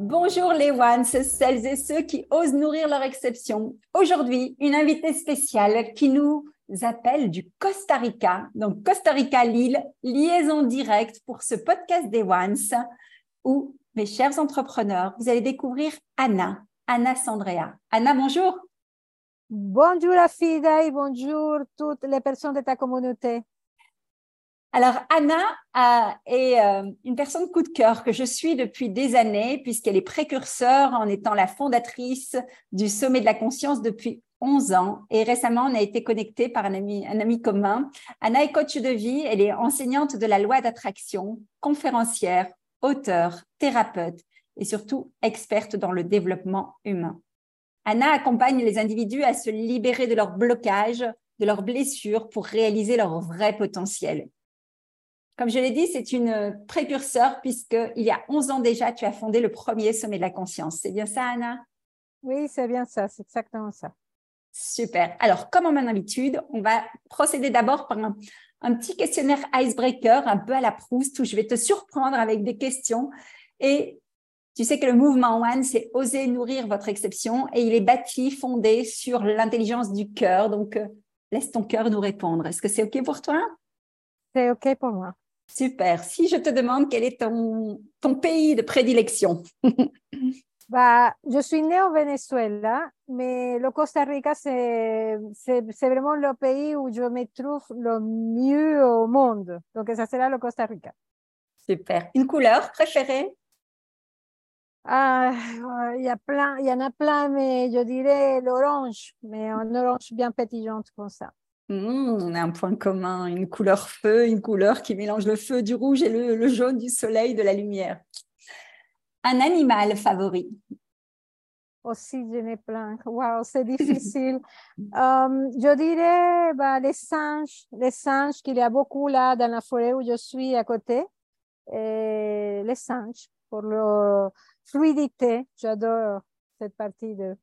Bonjour les ones, celles et ceux qui osent nourrir leur exception. Aujourd'hui, une invitée spéciale qui nous appelle du Costa Rica. Donc Costa Rica Lille, liaison directe pour ce podcast des ones où mes chers entrepreneurs, vous allez découvrir Anna, Anna Sandrea. Anna, bonjour. Bonjour Afida et bonjour toutes les personnes de ta communauté. Alors, Anna est euh, une personne coup de cœur que je suis depuis des années, puisqu'elle est précurseur en étant la fondatrice du Sommet de la Conscience depuis 11 ans. Et récemment, on a été connecté par un ami, un ami commun. Anna est coach de vie, elle est enseignante de la loi d'attraction, conférencière, auteure, thérapeute et surtout experte dans le développement humain. Anna accompagne les individus à se libérer de leurs blocages, de leurs blessures pour réaliser leur vrai potentiel. Comme je l'ai dit, c'est une précurseur puisqu'il y a 11 ans déjà, tu as fondé le premier sommet de la conscience. C'est bien ça, Anna? Oui, c'est bien ça, c'est exactement ça. Super. Alors, comme en mon habitude, on va procéder d'abord par un, un, petit questionnaire icebreaker, un peu à la Proust, où je vais te surprendre avec des questions. Et tu sais que le mouvement One, c'est oser nourrir votre exception et il est bâti, fondé sur l'intelligence du cœur. Donc, euh, laisse ton cœur nous répondre. Est-ce que c'est OK pour toi? C'est OK pour moi. Super. Si je te demande quel est ton, ton pays de prédilection bah, Je suis née au Venezuela, mais le Costa Rica, c'est vraiment le pays où je me trouve le mieux au monde. Donc, ça sera le Costa Rica. Super. Une couleur préférée? Ah, il y a plein, il y en a plein, mais je dirais l'orange, mais un orange bien pétillante comme ça. Mmh, on a un point commun, une couleur feu, une couleur qui mélange le feu du rouge et le, jaune du soleil, de la lumière. Un animal favori Aussi, je n'ai plein. Wow, c'est difficile. Um, je dirais bah, les singes, les singes qu'il y a beaucoup là dans la forêt où je suis à côté. Et les singes, pour leur fluidité. J'adore cette partie de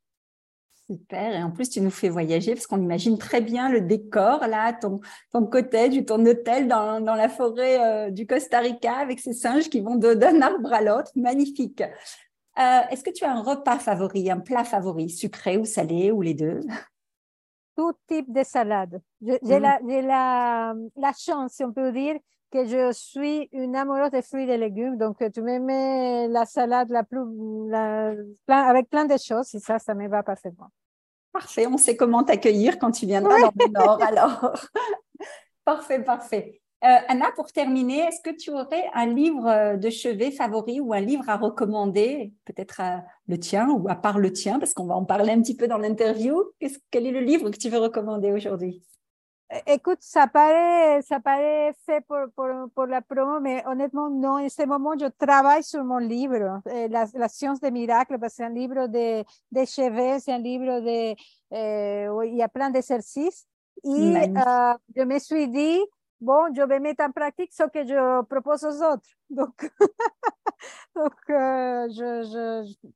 Super. Et en plus, tu nous fais voyager parce qu'on imagine très bien le décor, là, ton, ton cottage ou ton hôtel dans, dans la forêt euh, du Costa Rica avec ces singes qui vont d'un arbre à l'autre. Magnifique. Euh, est-ce que tu as un repas favori, un plat favori, sucré ou salé ou les deux? Tout type de salade. J'ai mm. la, la, la chance, si on peut dire, que je suis une amoureuse des fruits et des légumes. Donc, tu me mets la salade la plus, avec plein de choses et ça, ça me va parfaitement. Parfait. On sait comment t'accueillir quand tu viendras dans le Nord, alors. parfait, parfait. Euh, Anna, pour terminer, est-ce que tu aurais un livre de chevet favori ou un livre à recommander, peut-être le tien ou à part le tien, parce qu'on va en parler un petit peu dans l'interview? Quel est le livre que tu veux recommander aujourd'hui? Écoute, ça paraît, ça paraît fait pour, pour, pour, la promo, mais honnêtement, non. En ce moment, je travaille sur mon livre, eh, la, la, science des miracles, c'est un livre de, de chevet, c'est un livre de. Eh, il y a plein d'exercices. Et euh, je me suis dit, bon, je vais mettre en pratique ce que je propose aux autres. Donc, donc euh, je, je,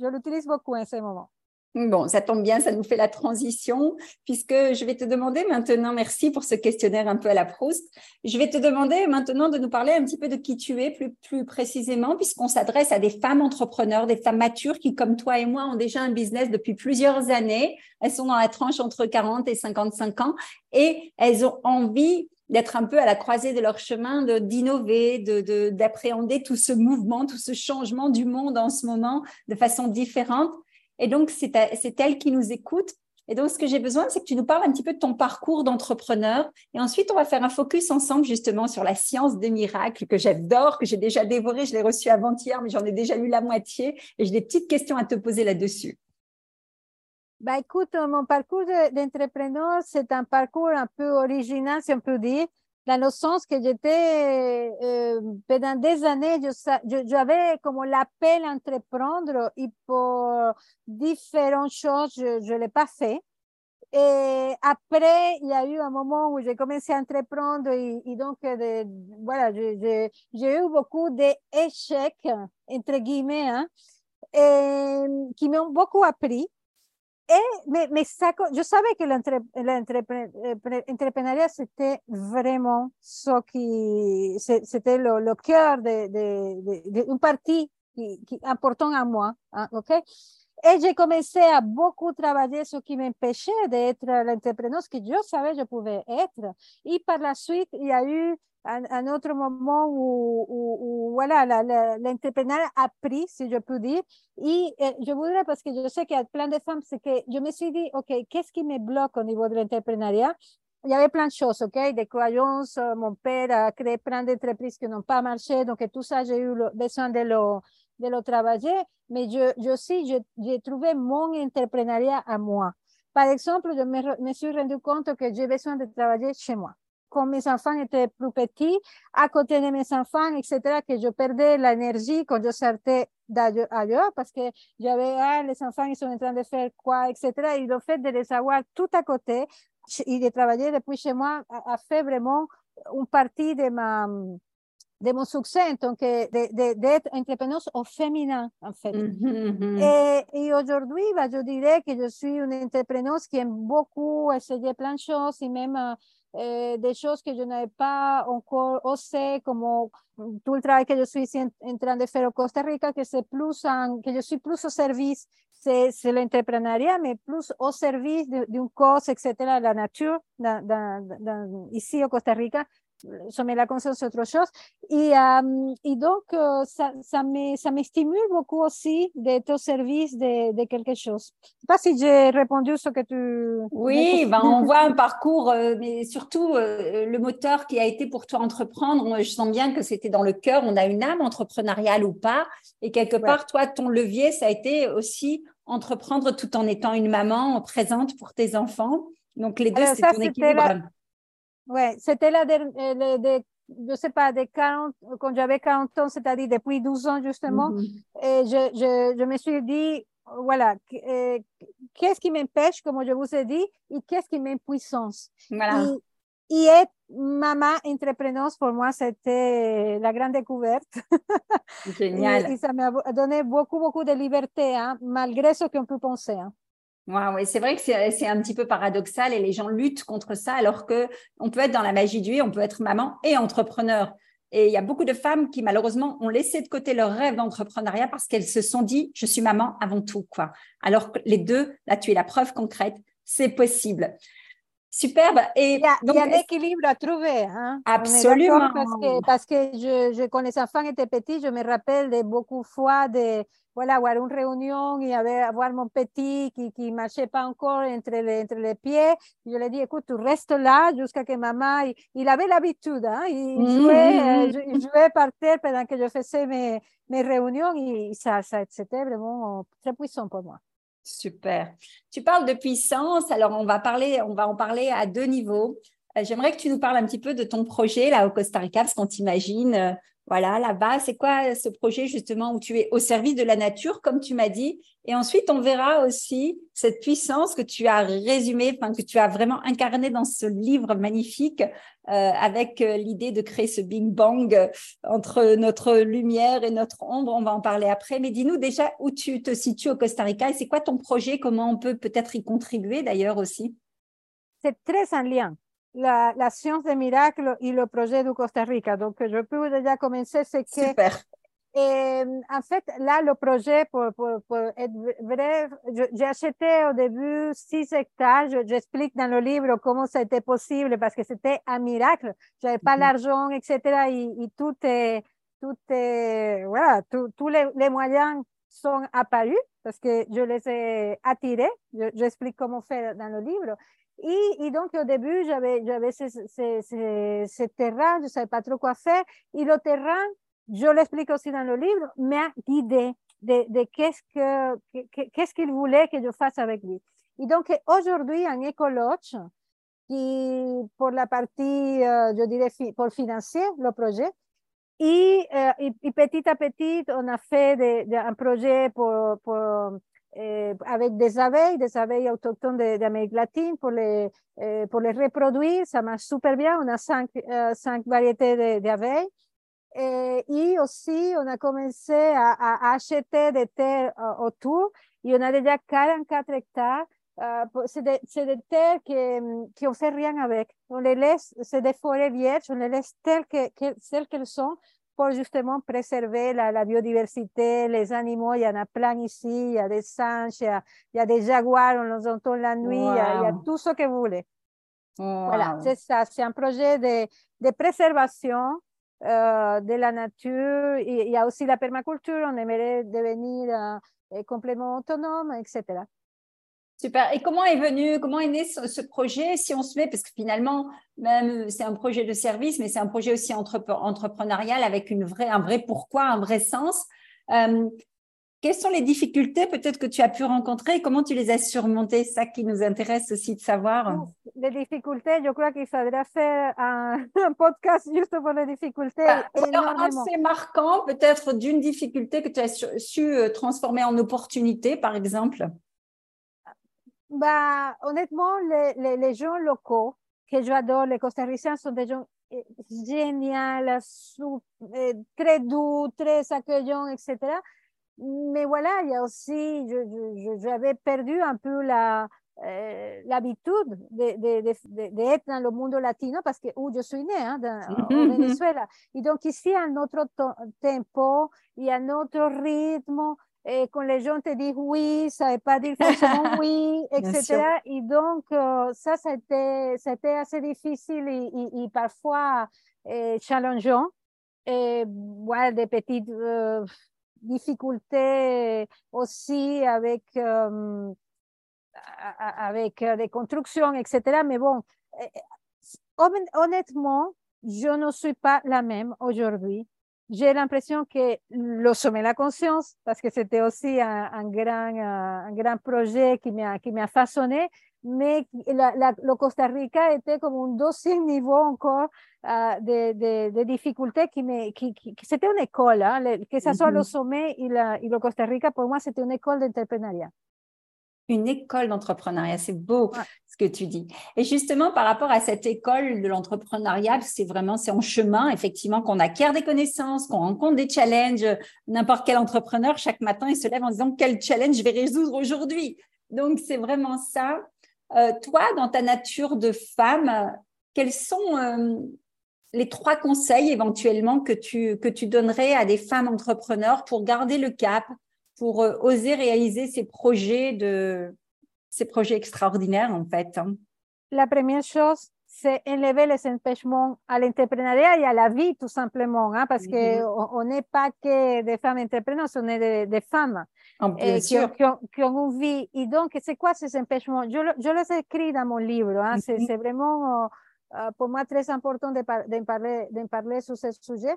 je l'utilise beaucoup en ce moment. Bon, ça tombe bien, ça nous fait la transition, puisque je vais te demander maintenant, merci pour ce questionnaire un peu à la Proust, je vais te demander maintenant de nous parler un petit peu de qui tu es plus, plus précisément, puisqu'on s'adresse à des femmes entrepreneurs, des femmes matures qui, comme toi et moi, ont déjà un business depuis plusieurs années. Elles sont dans la tranche entre 40 et 55 ans et elles ont envie d'être un peu à la croisée de leur chemin, d'innover, de, d'appréhender tout ce mouvement, tout ce changement du monde en ce moment de façon différente. Et donc, c'est elle qui nous écoute. Et donc, ce que j'ai besoin, c'est que tu nous parles un petit peu de ton parcours d'entrepreneur. Et ensuite, on va faire un focus ensemble justement sur la science des miracles que j'adore, que j'ai déjà dévoré. Je l'ai reçu avant-hier, mais j'en ai déjà lu la moitié. Et j'ai des petites questions à te poser là-dessus. Bah, écoute, mon parcours d'entrepreneur, c'est un parcours un peu original, si on peut dire dans le sens que j'étais, euh, pendant des années, j'avais comme l'appel à entreprendre et pour différentes choses, je ne l'ai pas fait. Et après, il y a eu un moment où j'ai commencé à entreprendre et, donc, de, voilà, j'ai eu beaucoup d'échecs, entre guillemets, hein, qui m'ont beaucoup appris. Et, je savais que l'entrepreneuriat, c'était vraiment ce qui, c'était le, cœur d'une de, partie qui, important à moi. Ok? Et j'ai commencé à beaucoup travailler ce qui m'empêchait d'être l'entrepreneur que je savais que je pouvais être. Et par la suite, il y a eu un, un autre moment où, voilà, l'entrepreneuriat a pris, si je peux dire. Et, et, je voudrais, parce que je sais qu'il y a plein de femmes, c'est que je me suis dit, OK, qu'est-ce qui me bloque au niveau de l'entrepreneuriat? Il y avait plein de choses, OK? Des croyances, mon père a créé plein d'entreprises qui n'ont pas marché, donc tout ça, j'ai eu besoin de le, de le travailler, mais je, je aussi, j'ai trouvé mon entrepreneuriat à moi. Par exemple, je me, me suis rendu compte que j'ai besoin de travailler chez moi quand mes enfants étaient plus petits, à côté de mes enfants, etc., que je perdais l'énergie quand je sortais d'ailleurs parce que j'avais, ah, les enfants, ils sont en train de faire quoi, etc. Et le fait de les avoir tout à côté et de travailler depuis chez moi a, fait vraiment une partie de ma, de mon succès donc d'être entrepreneur au féminin, en fait. Et, et aujourd'hui, bah, je dirais que je suis une entrepreneur qui aime beaucoup essayer plein de choses et même eh, des choses que je n'avais pas encore osé, comme tout le travail que je suis en train Costa Rica, que c'est plus en, que je suis plus au service, c'est l'entrepreneuriat, mais plus au service d'une cause, etc., la nature, dans, dans, dans, ici au Costa Rica, sommet la conscience, c'est autre chose. Et, euh, et donc, euh, ça, ça, me, ça me stimule beaucoup aussi d'être au service de, de, quelque chose. Je sais pas si j'ai répondu ce que tu... Oui, ben, on voit un parcours, euh, mais surtout le moteur qui a été pour toi entreprendre. Je sens bien que c'était dans le cœur, on a une âme entrepreneuriale ou pas. Et quelque part, toi, ton levier, ça a été aussi entreprendre tout en étant une maman présente pour tes enfants. Donc, les deux, c'est ton équilibre. Ouais, c'était la de, de, de, je sais pas, de 40, quand j'avais 40 ans, c'est-à-dire depuis 12 ans justement, mm -hmm. et je, je, je, me suis dit, voilà, euh, qu'est-ce qui m'empêche, comme je vous ai dit, et qu'est-ce qui m'impuissance? Voilà. Et, et être maman entrepreneuse, pour moi, c'était la grande découverte. Génial. et, et, ça m'a donné beaucoup, beaucoup de liberté, hein, malgré ce qu'on peut penser. Hein. Ouais, ouais, c'est vrai que c'est un petit peu paradoxal et les gens luttent contre ça alors que on peut être dans la magie du on peut être maman et entrepreneur. Et il y a beaucoup de femmes qui malheureusement ont laissé de côté leur rêve d'entrepreneuriat parce qu'elles se sont dit je suis maman avant tout quoi. Alors que les deux, là tu es la preuve concrète, c'est possible. Superbe. Et il y a, donc, il y a l'équilibre à trouver. Hein? Absolument. Parce que, parce que je, je, quand les enfants étaient petits, je me rappelle de beaucoup de fois de voilà, avoir une réunion et avoir mon petit qui ne marchait pas encore entre les, entre les pieds. Je lui ai dit, écoute, tu restes là jusqu'à que maman, il, il avait l'habitude, hein? il, mmh, jouait, mmh. il jouait par terre pendant que je faisais mes, mes réunions et ça, ça c'était vraiment très puissant pour moi. Super. Tu parles de puissance, alors on va parler, on va en parler à deux niveaux. Euh, j'aimerais que tu nous parles un petit peu de ton projet là au Costa Rica, parce qu'on t'imagine, euh, voilà, là-bas, c'est quoi ce projet justement où tu es au service de la nature, comme tu m'as dit, et ensuite on verra aussi cette puissance que tu as résumée, enfin que tu as vraiment incarnée dans ce livre magnifique, euh, avec l'idée de créer ce Big Bang entre notre lumière et notre ombre. On va en parler après, mais dis-nous déjà où tu te situes au Costa Rica et c'est quoi ton projet, comment on peut peut-être y contribuer d'ailleurs aussi? C'est très en lien la, la, science des miracles et le projet du Costa Rica. Donc, je peux déjà commencer, c'est que... Super. Et, en fait, là, le projet, pour, pour, pour être vrai, j'ai acheté au début 6 hectares. J'explique dans le livre comment ça a été possible parce que c'était un miracle. J'avais pas mm -hmm. l'argent, etc. Et, et, tout est, tout est, voilà, tous les, les moyens sont apparus parce que je les ai attirés. J'explique comment faire dans le livre. Et, donc, au début, j'avais, ce, terrain, je ne savais pas trop quoi faire. Et le terrain, je l'explique aussi dans le livre, m'a guidé de, de qu'est-ce, que, qu'est-ce qu'il voulait que je fasse avec lui. Et donc, aujourd'hui, un écologue, qui, pour la partie, euh, je dirais, pour financer le projet, et, euh, et, petit à petit, on a fait un projet pour euh, avec des abeilles, des abeilles autochtones d'Amérique latine pour les, euh, pour les reproduire. Ça marche super bien. On a cinq, euh, cinq variétés d'abeilles. Et, et, aussi, on a commencé à, acheter des terres autour et on a déjà 44 hectares. c'est des, des, terres qui ne fait rien avec. On les laisse, c'est des forêts vierges, on les laisse telles qu'elles sont pour justement préserver la, la, biodiversité, les animaux. Il y en a plein ici. Il y a des singes, il y a, il y a des jaguars, on les entend la nuit. Il, y a, il, y a, tout ce que vous voulez. Voilà, c'est ça. C'est un projet de, de préservation euh, de la nature. Il y a aussi la permaculture. On aimerait devenir euh, complément autonome, etc. Super. Et comment est venu, comment est né ce, projet Si on se met, parce que finalement, même c'est un projet de service, mais c'est un projet aussi entrepreneurial avec une vraie, un vrai pourquoi, un vrai sens. Euh, quelles sont les difficultés peut-être que tu as pu rencontrer et comment tu les as surmontées? C'est ça qui nous intéresse aussi de savoir. Les difficultés, je crois qu'il faudra faire un, podcast juste pour les difficultés. Ah, c'est marquant peut-être d'une difficulté que tu as su, su euh, transformer en opportunité, par exemple bah, honnêtement, les, les, les, gens locaux que j'adore, les costariciens sont des gens eh, géniaux, eh, très doux, très accueillants, etc. Mais voilà, il y a aussi, j'avais perdu un peu la, euh, l'habitude d'être de, de, de, dans le monde latino parce que où je suis née, hein, dans, au Venezuela. Et donc ici, à notre tempo, il y a notre rythme, et quand les gens te disent oui, ça ne veut pas dire forcément oui, etc. Et donc, euh, ça, c'était, c'était assez difficile et, et, et parfois euh, challengeant. Et voilà, des petites euh, difficultés aussi avec, euh, avec des constructions, etc. Mais bon, honnêtement, je ne suis pas la même aujourd'hui j'ai l'impression que le sommet de la conscience, parce que c'était aussi un, un, grand, un, grand projet qui m'a, façonné, mais la, la, le Costa Rica était comme un deuxième niveau encore uh, de, de, de, difficultés qui me, qui, qui, qui c'était une école, hein, le, que ce soit mm -hmm. le sommet et, la, et le Costa Rica, pour moi, c'était une école d'entrepreneuriat une école d'entrepreneuriat. C'est beau ce que tu dis. Et justement, par rapport à cette école de l'entrepreneuriat, c'est vraiment, c'est en chemin, effectivement, qu'on acquiert des connaissances, qu'on rencontre des challenges. N'importe quel entrepreneur, chaque matin, il se lève en disant quel challenge je vais résoudre aujourd'hui? Donc, c'est vraiment ça. Euh, toi, dans ta nature de femme, quels sont euh, les trois conseils éventuellement que tu, que tu donnerais à des femmes entrepreneurs pour garder le cap, pour euh, oser réaliser ces projets de ces projets extraordinaires en fait hein. La première chose, c'est enlever les empêchements à l'entrepreneuriat et à la vie tout simplement, hein, parce que on n'est pas que des femmes entrepreneurs, on est des, des femmes eh, qui, ont, qui, ont, qui, ont, une vie. Et donc, c'est quoi ces empêchements? Je, je les écris dans mon livre. Hein, c'est vraiment uh, pour moi très important de, par, de, parler, de parler sur ce sujet.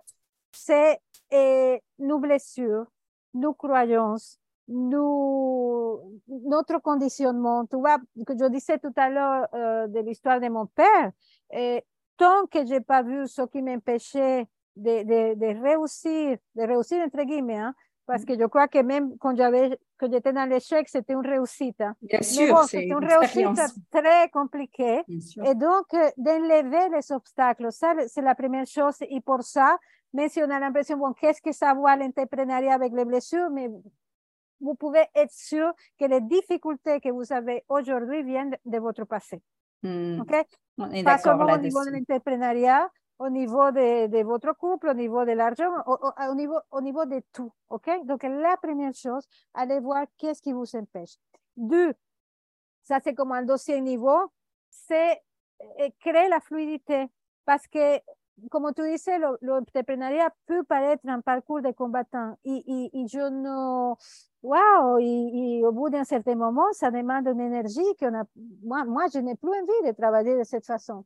C'est eh, nos blessures, nos croyances, nous, notre conditionnement. Tu vois, que je disais tout à l'heure euh, de l'histoire de mon père, et tant que j'ai pas vu ce qui m'empêchait de, de, de, réussir, de réussir entre guillemets, hein, parce que je crois que même quand j'avais, que j'étais dans l'échec, c'était une réussite. Hein. Bien sûr, bon, une, une réussite très compliquée. Et donc, euh, d'enlever les obstacles, ça, c'est la première chose. Et pour ça, même si on a l'impression, bon, qu'est-ce que ça voit l'entrepreneuriat avec les blessures, mais vous pouvez être sûr que les difficultés que vous avez aujourd'hui viennent de votre passé. OK? On est Pas seulement au niveau de l'entrepreneuriat, au niveau de, de, votre couple, au niveau de l'argent, au, au, au, niveau, au niveau de tout. OK? Donc, la première chose, allez voir qu'est-ce qui vous empêche. Deux, ça c'est comme un deuxième niveau, c'est euh, créer la fluidité. Parce que comme tu disais, l'entrepreneuriat peut paraître un parcours de combattant. Et, et, et je ne... Waouh! Et, au bout d'un certain moment, ça demande une énergie qu'on a... Moi, moi je n'ai plus envie de travailler de cette façon.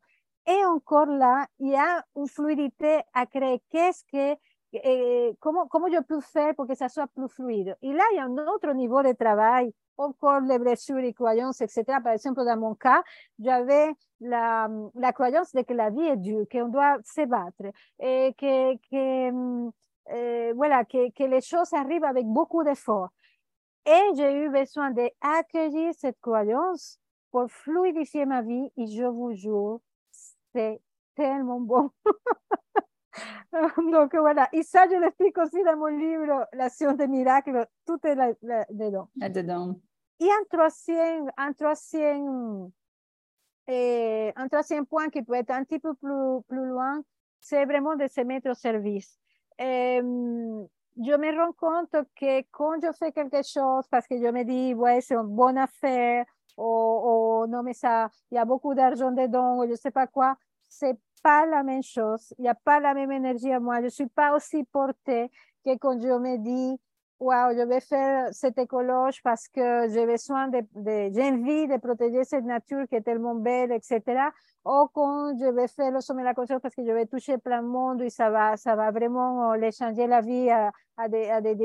Et encore là, il y a une fluidité à créer. Qu'est-ce que... Eh, comment, comment je peux faire pour que ça soit plus fluide? Et là, il y a un autre niveau de travail encore les blessures et croyances, etc. Par exemple, dans mon cas, j'avais la, la croyance de que la vie est dure, qu'on doit se battre et que, que euh, voilà, que, que, les choses arrivent avec beaucoup d'efforts. Et j'ai eu besoin d'accueillir cette croyance pour fluidifier ma vie et je vous jure, c'est tellement bon. Donc voilà, et ça, je l'explique aussi dans mon livre, La science des miracles, tout est là, là dedans. Là-dedans. Et un troisième, un troisième, eh, un troisième point qui peut être un petit peu plus, plus loin, c'est vraiment de se mettre au service. Eh, je me rends compte que quand je fais quelque chose, parce que je me dis, ouais, c'est une bonne affaire, ou, ou non, mais ça, il y a beaucoup d'argent dedans, ou je sais pas quoi, c'est pas la même chose, il n'y a pas la même énergie à moi, je suis pas aussi portée que quand je me dis, wow, je vais faire cette écologe parce que j'ai besoin de, j'ai envie de protéger cette nature qui est tellement belle, etc. Ou quand je vais faire le sommet de la conscience parce que je vais toucher plein de monde et ça va, ça va vraiment les changer la vie à, des, à des,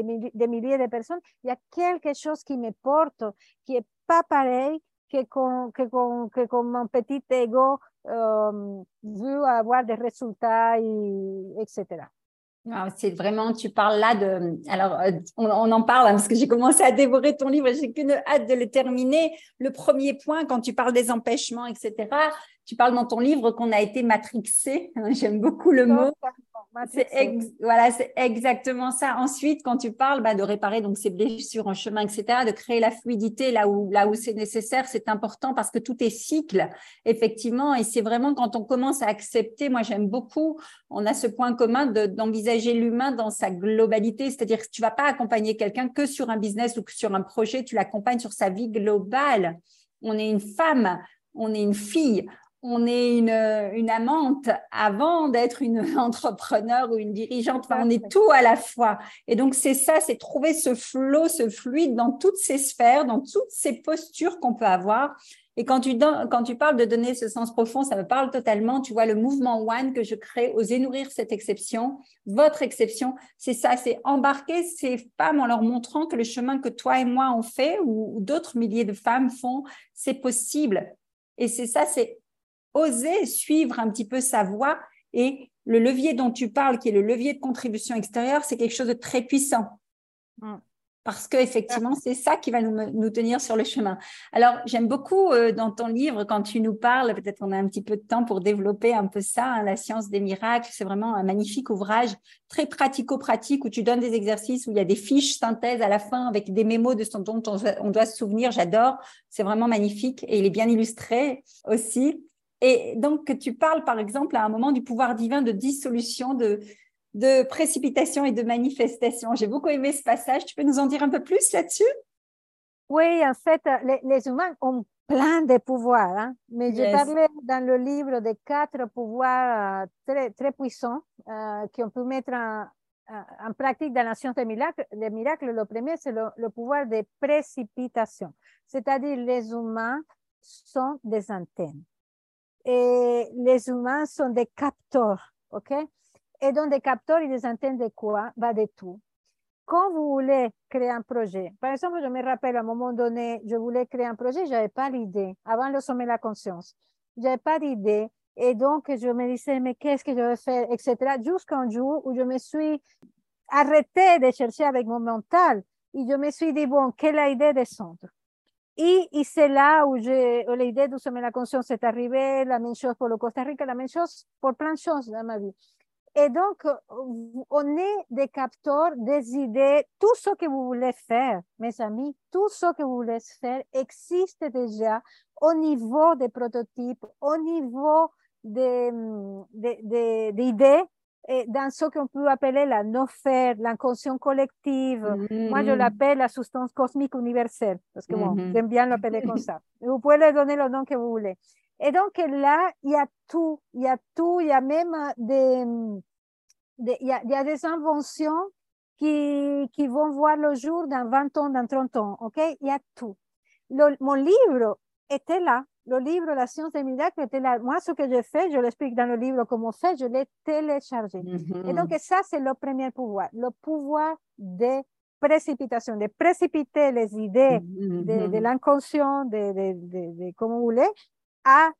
milliers de personnes. Il y a quelque chose qui me porte, qui est pas pareil que con, que con, que con mon petit ego euh, veut avoir des résultats, et, etc. C'est vraiment, tu parles là de. Alors, euh, on, en parle hein, parce que j'ai commencé à dévorer ton livre, j'ai qu'une hâte de le terminer. Le premier point, quand tu parles des empêchements, etc., tu parles dans ton livre qu'on a été matrixé. J'aime beaucoup le mot. C'est voilà, c'est exactement ça. Ensuite, quand tu parles bah, de réparer donc ces blessures en chemin, etc., de créer la fluidité là où là où c'est nécessaire, c'est important parce que tout est cycle, effectivement. Et c'est vraiment quand on commence à accepter. Moi, j'aime beaucoup. On a ce point commun d'envisager l'humain dans sa globalité, c'est-à-dire que tu vas pas accompagner quelqu'un que sur un business ou que sur un projet. Tu l'accompagnes sur sa vie globale. On est une femme, on est une fille, on est une, une amante avant d'être une entrepreneur ou une dirigeante. on est tout à la fois. Et donc, c'est ça, c'est trouver ce flot, ce fluide dans toutes ces sphères, dans toutes ces postures qu'on peut avoir. Et quand tu, quand tu parles de donner ce sens profond, ça me parle totalement. Tu vois, le mouvement One que je crée, oser nourrir cette exception, votre exception, c'est ça, c'est embarquer ces femmes en leur montrant que le chemin que toi et moi on fait ou d'autres milliers de femmes font, c'est possible. Et c'est ça, c'est oser suivre un petit peu sa voie et le levier dont tu parles, qui est le levier de contribution extérieure, c'est quelque chose de très puissant. Mm. Parce que effectivement, c'est ça qui va nous, tenir sur le chemin. Alors, j'aime beaucoup euh, dans ton livre quand tu nous parles. Peut-être qu'on a un petit peu de temps pour développer un peu ça, hein, la science des miracles. C'est vraiment un magnifique ouvrage, très pratico-pratique où tu donnes des exercices où il y a des fiches synthèses à la fin avec des mémos de ce dont on doit se souvenir. J'adore. C'est vraiment magnifique et il est bien illustré aussi. Et donc, tu parles, par exemple, à un moment du pouvoir divin de dissolution, de, de précipitation et de manifestation. J'ai beaucoup aimé ce passage. Tu peux nous en dire un peu plus là-dessus? Oui, en fait, les, humains ont plein de pouvoirs, hein? mais je parlais dans le livre de quatre pouvoirs euh, très, très puissants euh, qu'on peut mettre en, en, pratique dans la science des miracles. Les miracles, le premier, c'est le, le pouvoir de précipitation, c'est-à-dire les humains sont des antennes et les humains sont des capteurs, OK? Et donc, des capteurs, ils entendent de quoi? Va de tout. Quand vous voulez créer un projet, par exemple, je me rappelle à un moment donné, je voulais créer un projet, je n'avais pas l'idée, avant le sommet de la conscience. Je n'avais pas d'idée. Et donc, je me disais, mais qu'est-ce que je vais faire, etc. Jusqu'un jour où je me suis arrêtée de chercher avec mon mental et je me suis dit, bon, quelle est l'idée de centre? Et, c'est là où, l'idée de sommet la conscience est arrivée, la même chose pour le Costa Rica, la même chose pour plein de choses dans ma vie. Et donc, on est des capteurs des idées. Tout ce que vous voulez faire, mes amis, tout ce que vous voulez faire existe déjà au niveau des prototypes, au niveau des, des, des idées dans ce qu'on peut appeler la no-faire, l'inconscient collective. Moi, je mm-hmm. l'appelle la substance cosmique universelle, parce que bon, mm-hmm. j'aime bien l'appeler comme ça. Vous pouvez lui donner le nom que vous voulez. Et donc là, il y a tout, il y a tout, il y a même des, des il, y a, il y a des inventions qui, qui vont voir le jour dans 20 ans, dans 30 ans, ok? Il y a tout. Le, mon livre était là. Le livre La science des miracles était là. Moi, ce que j'ai fait, je l'explique dans le livre comment fait, je l'ai téléchargé. Et donc, ça, c'est le premier pouvoir, le pouvoir de précipitation, de précipiter les idées de, de l'inconscient, de, de, de, comme vous voulez, à,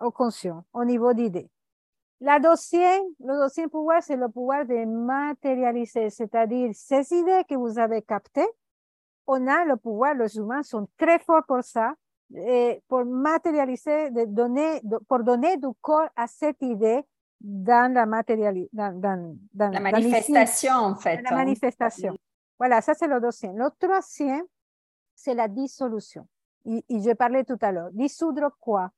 au conscient, au niveau d'idées. La deuxième, le deuxième pouvoir, c'est le pouvoir de matérialiser, c'est-à-dire ces idées que vous avez captées, on a le pouvoir, les humains sont très forts pour ça, pour matérialiser, de donner, pour donner du corps à cette idée dans la matérialité, dans, dans, dans, la manifestation, en fait. La hein. manifestation. Voilà, ça c'est le deuxième. Le troisième, c'est la dissolution. Et, et je parlais tout à l'heure. Dissoudre quoi?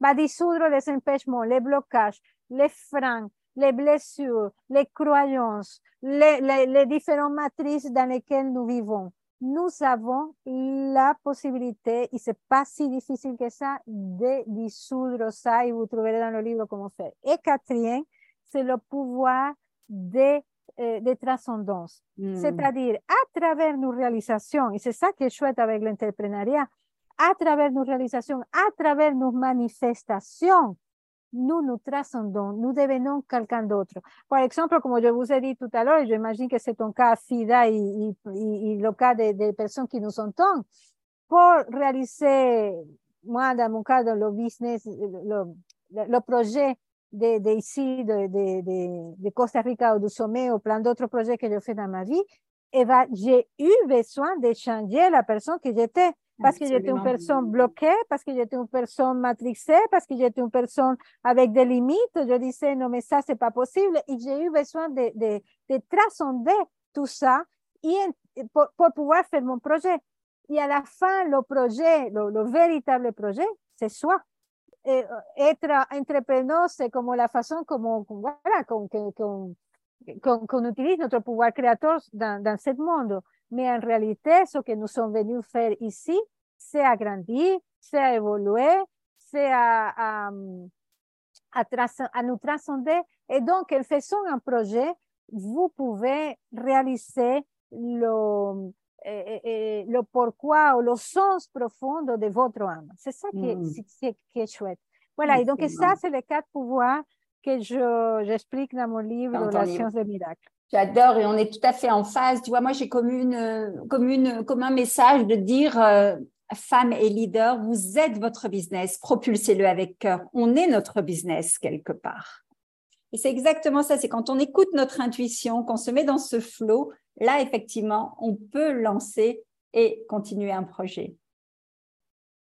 Va dissoudre les empêchements, les blocages, les freins, les blessures, les croyances, les, les, les différentes matrices dans lesquelles nous vivons. Nous avons la possibilité, et c'est pas si difficile que ça, de dissoudre ça et vous trouverez dans le livre comment faire. Et quatrième, c'est le pouvoir de, euh, de transcendance. Mm. C'est-à-dire, à travers nos réalisations, et c'est ça qui est chouette avec l'entrepreneuriat, à travers nos réalisations, à travers nos manifestations, nous nous transcendons, nous devenons quelqu'un d'autre. Par exemple, comme je vous ai dit tout à l'heure, j'imagine que c'est ton cas, Fida, et, et, et, le cas des de personnes qui nous entendent, pour réaliser, moi, dans mon cas, dans le business, le, le projet de, de de, de, de, Costa Rica ou du sommet, ou plein d'autres projets que je fais dans ma vie, j'ai eu besoin de changer la personne que j'étais parce que j'étais une personne bloquée, parce que j'étais une personne matrixée, parce que j'étais une personne avec des limites. Je disais, non, mais ça, c'est pas possible. Et j'ai eu besoin de, de, de transcender tout ça et, pour, pour, pouvoir faire mon projet. Et à la fin, le projet, le, le véritable projet, c'est soi. Et, être entrepreneur, c'est comme la façon comme, voilà, qu'on qu qu utilise notre pouvoir créateur dans, dans ce monde. Mais en réalité, ce que nous sommes venus faire ici, c'est agrandir, c'est évoluer, c'est à, à, à, à, nous transcender. Et donc, en faisant un projet, vous pouvez réaliser le, et, et, le pourquoi ou le sens profond de votre âme. C'est ça qui, mm. est, qui, est, chouette. Voilà, et donc ça, c'est les quatre pouvoirs que j'explique dans mon livre, La science des miracles. J'adore et on est tout à fait en phase. Tu vois, moi, j'ai comme, une, comme, une, comme un message de dire, euh, femmes et leaders, vous êtes votre business, propulsez-le avec cœur. On est notre business quelque part. Et c'est exactement ça, c'est quand on écoute notre intuition, qu'on se met dans ce flow, là, effectivement, on peut lancer et continuer un projet.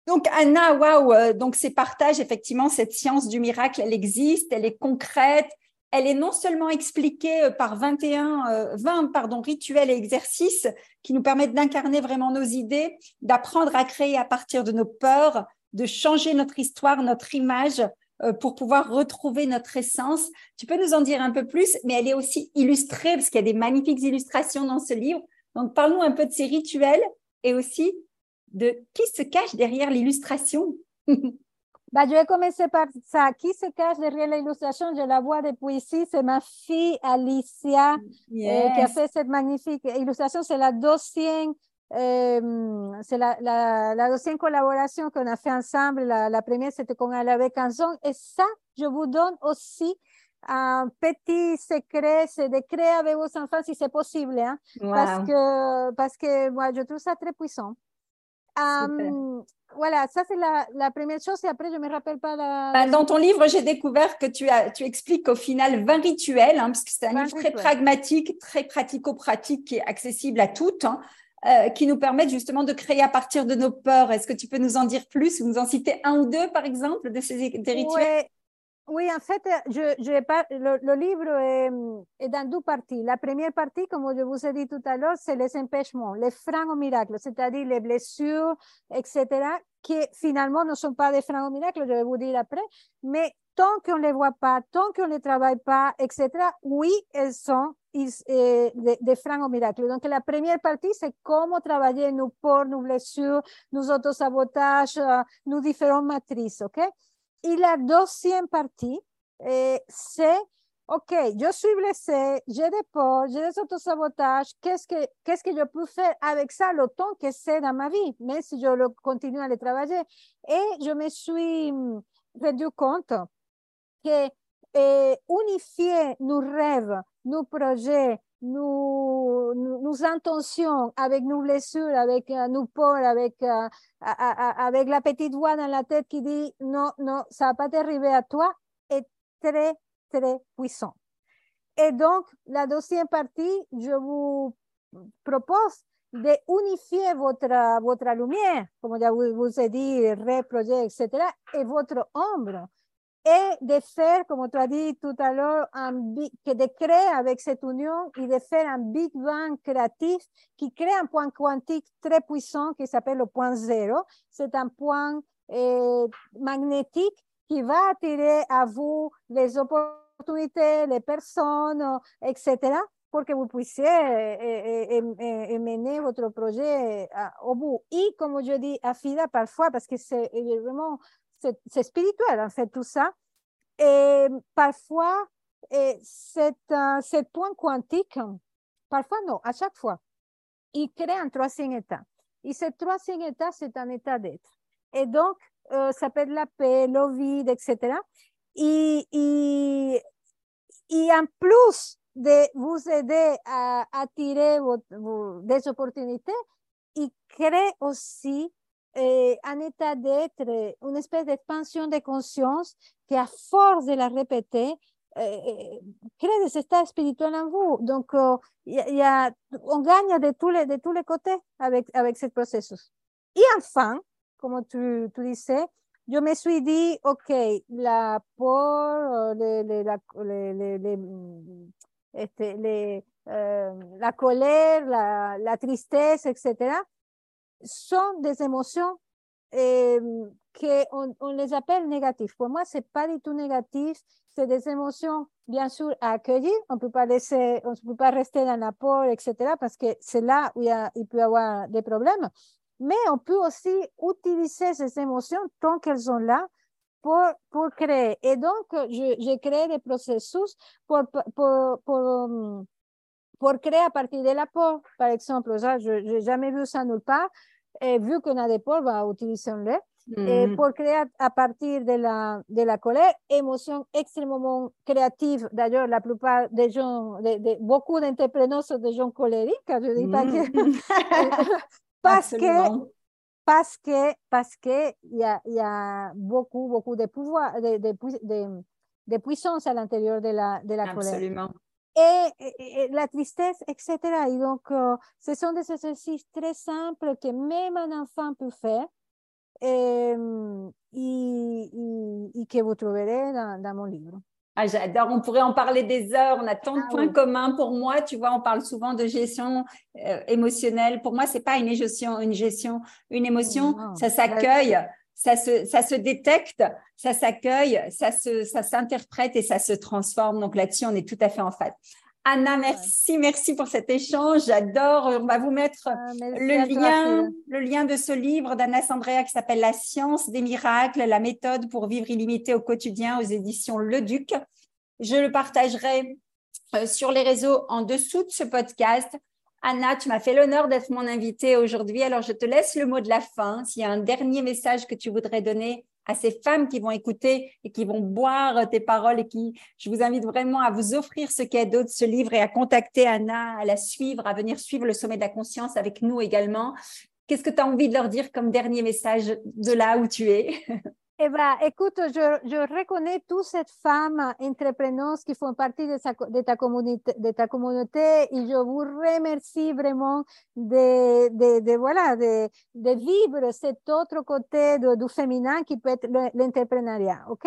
Donc Anna, waouh, euh, donc ces partages, effectivement, cette science du miracle, elle existe, elle est concrète, elle est non seulement expliquée euh, par 21, 20 euh, pardon, rituels et exercices qui nous permettent d'incarner vraiment nos idées, d'apprendre à créer à partir de nos peurs, de changer notre histoire, notre image euh, pour pouvoir retrouver notre essence. Tu peux nous en dire un peu plus, mais elle est aussi illustrée parce qu'il y a des magnifiques illustrations dans ce livre. Donc, parlons un peu de ces rituels et aussi de qui se cache derrière l'illustration. Bah, je vais commencer par ça. Qui se cache derrière l'illustration? Je la vois depuis ici. C'est ma fille Alicia yes. euh, qui a fait cette magnifique illustration. C'est la deuxième, euh, c'est la, la, la, deuxième collaboration qu'on a fait ensemble. La, la première, c'était con Alavé Canson. Et ça, je vous donne aussi un petit secret, c'est de créer avec vos enfants si c'est possible. Hein? Wow. Parce que, parce que moi, je trouve ça très puissant. Um, voilà, ça c'est la, la, première chose et après je me rappelle pas la... Bah, dans ton livre, j'ai découvert que tu, as, tu expliques au final 20 rituels, hein, parce que c'est un livre très pragmatique, très pratico-pratique qui est accessible à toutes, hein, euh, qui nous permettent justement de créer à partir de nos peurs. Est-ce que tu peux nous en dire plus, nous en citer un ou deux par exemple de ces des rituels? Ouais. Oui, en fait, je, je le, livre est, est, dans deux parties. La première partie, comme je vous ai dit tout à l'heure, c'est les empêchements, les freins au miracle, c'est-à-dire les blessures, etc., qui finalement ne sont pas des freins au miracle, je vais vous dire après, mais tant qu'on ne les voit pas, tant qu'on ne les travaille pas, etc., oui, elles sont des, des freins au miracle. Donc, la première partie, c'est comment travailler nos peurs, nos blessures, nos autosabotages, nos différentes matrices, OK? Et la deuxième partie, c'est OK, je suis blessée, j'ai des peurs, j'ai des autosabotages. Qu'est-ce que, qu'est-ce que je peux faire avec ça le temps que c'est dans ma vie, même si je continue à le travailler? Et je me suis mm, rendu compte que eh, unifier nos rêves, nos projets, nos, nos, intentions avec nos blessures, avec euh, nos peurs, avec, euh, avec la petite voix dans la tête qui dit non, non, ça va pas t'arriver à toi, est très très puissant. Et donc, la deuxième partie, je vous propose de unifier votre, votre lumière, comme je vous ai dit, reprojet, etc., et votre ombre, et de faire, comme tu as dit tout à l'heure, de créer avec cette union et de faire un Big Bang créatif qui crée un point quantique très puissant qui s'appelle le point zéro. C'est un point euh, magnétique qui va attirer à vous les opportunités les personnes, etc., pour que vous puissiez mener votre projet au bout. Et comme je dis à Fida parfois, parce que c'est vraiment, c'est spirituel en fait tout ça, et parfois, c'est ce point quantique, parfois non, à chaque fois, il crée un troisième état. Et ce troisième état, c'est un état d'être. Et donc, ça peut être la paix, le vide, etc. Y, y en plus de vous aider à attirer des opportunités, il crée aussi eh, un état d'être, une espèce d'expansion de conscience qui, à force de la répéter, eh, eh, crée des états spirituels en vous. Donc, y y a, on gagne de tous les, de tous les côtés avec, avec ce processus. Et enfin, comme tu, tu disais, yo me suis dit, ok, la por, le, le, la, le, le, mm, euh, la colère, la, la, tristesse, etc., sont des émotions eh, qu'on on les appelle négatives. Pour moi, c'est pas du tout négatif, c'est des émotions, bien sûr, à accueillir. On peut pas laisser, on peut pas rester dans la peur, etc., parce que c'est là où il, peut y avoir des problèmes mais on peut aussi utiliser ces émotions tant qu'elles sont là pour, pour créer. Et donc, j'ai créé des processus pour, pour, pour, pour, créer à partir de la peur. Par exemple, ça, je n'ai jamais vu ça nulle part. Et vu qu'on a des peurs, bah, utilisons-les. Et mm. pour créer à partir de la, de la colère, émotion extrêmement créative. D'ailleurs, la plupart des gens, de, de, beaucoup d'entrepreneurs sont des gens colériques. Je dis pas que mm. parce que parce que parce que il y a, y a beaucoup beaucoup de pouvoir de, de, de, de puissance à l'intérieur de la de la Absolument. colère. Et, et, et, la tristesse, etc. Et donc, euh, ce sont des exercices très simples que même un enfant peut faire et, que vous trouverez dans, dans mon livre. Ah, j'adore, on pourrait en parler des heures, on a tant de ah points communs pour moi, tu vois, on parle souvent de gestion euh, émotionnelle. Pour moi, c'est pas une gestion, une gestion, une émotion, ça s'accueille, ça se, ça se détecte, ça s'accueille, ça s'interprète et ça se transforme. Donc là-dessus, on est tout à fait en fait. Anna, merci, merci pour cet échange. J'adore. On va vous mettre ah, le lien, le lien de ce livre d'Anna Sandrea qui s'appelle La science des miracles, la méthode pour vivre illimité au quotidien aux éditions Le Duc. Je le partagerai euh, sur les réseaux en dessous de ce podcast. Anna, tu m'as fait l'honneur d'être mon invitée aujourd'hui. Alors, je te laisse le mot de la fin. S'il y a un dernier message que tu voudrais donner à ces femmes qui vont écouter et qui vont boire tes paroles et qui, je vous invite vraiment à vous offrir ce cadeau de ce livre et à contacter Anna, à la suivre, à venir suivre le sommet de la conscience avec nous également. Qu'est-ce que tu as envie de leur dire comme dernier message de là où tu es? Eh bien, écoute, je, reconnais toutes ces femmes entrepreneuses qui font partie de, ta, communauté, et je vous remercie vraiment de, vivre cet autre côté du féminin qui peut être l'entrepreneuriat. OK?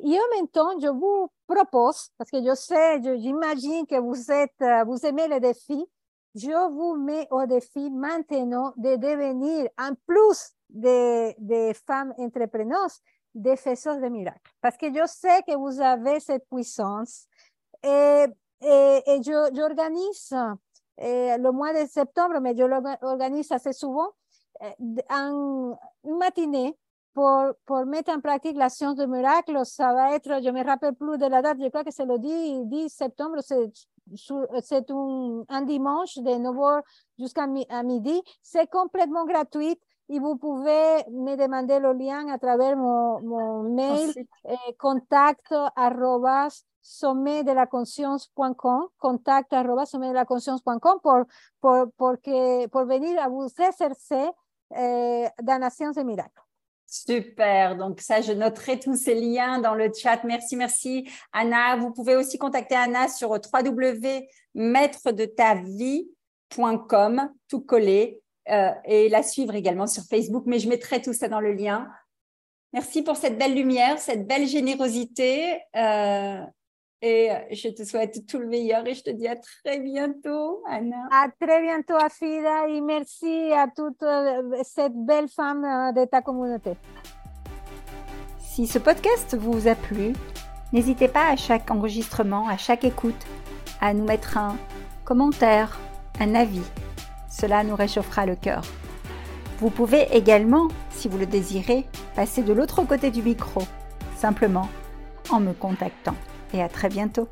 Et en même temps, je vous propose, parce que je sais, j'imagine que vous, êtes, vous aimez les défis, je vous mets au défi maintenant de devenir, en plus de, de femmes entrepreneuses, des faiseurs de miracles. Parce que je sais que vous avez cette puissance. Et, et, et j'organise le mois de septembre, mais je l'organise assez souvent, en une matinée pour, pour mettre en pratique la science du miracle, ça va être, je me rappelle plus de la date, je crois que c'est le 10, 10 septembre, un, un dimanche de 9h jusqu'à midi. C'est complètement gratuit et vous pouvez me demander le lien à travers mon, mon mail eh, contact arrobas sommet de la conscience.com, contact arrobas sommet de la conscience.com pour, pour, pour, que, pour venir à vous exercer eh, dans la science des miracles. Super. Donc ça, je noterai tous ces liens dans le chat. Merci, merci, Anna. Vous pouvez aussi contacter Anna sur www.maître-de-ta-vie.com, tout collé, euh, et la suivre également sur Facebook. Mais je mettrai tout ça dans le lien. Merci pour cette belle lumière, cette belle générosité. Euh, et je te souhaite tout le meilleur et je te dis à très bientôt, Anna. À très bientôt, Afida, et merci à toute euh, cette belle femme euh, de ta communauté. Si ce podcast vous a plu, n'hésitez pas à chaque enregistrement, à chaque écoute, à nous mettre un commentaire, un avis. Cela nous réchauffera le cœur. Vous pouvez également, si vous le désirez, passer de l'autre côté du micro, simplement en me contactant et à très bientôt.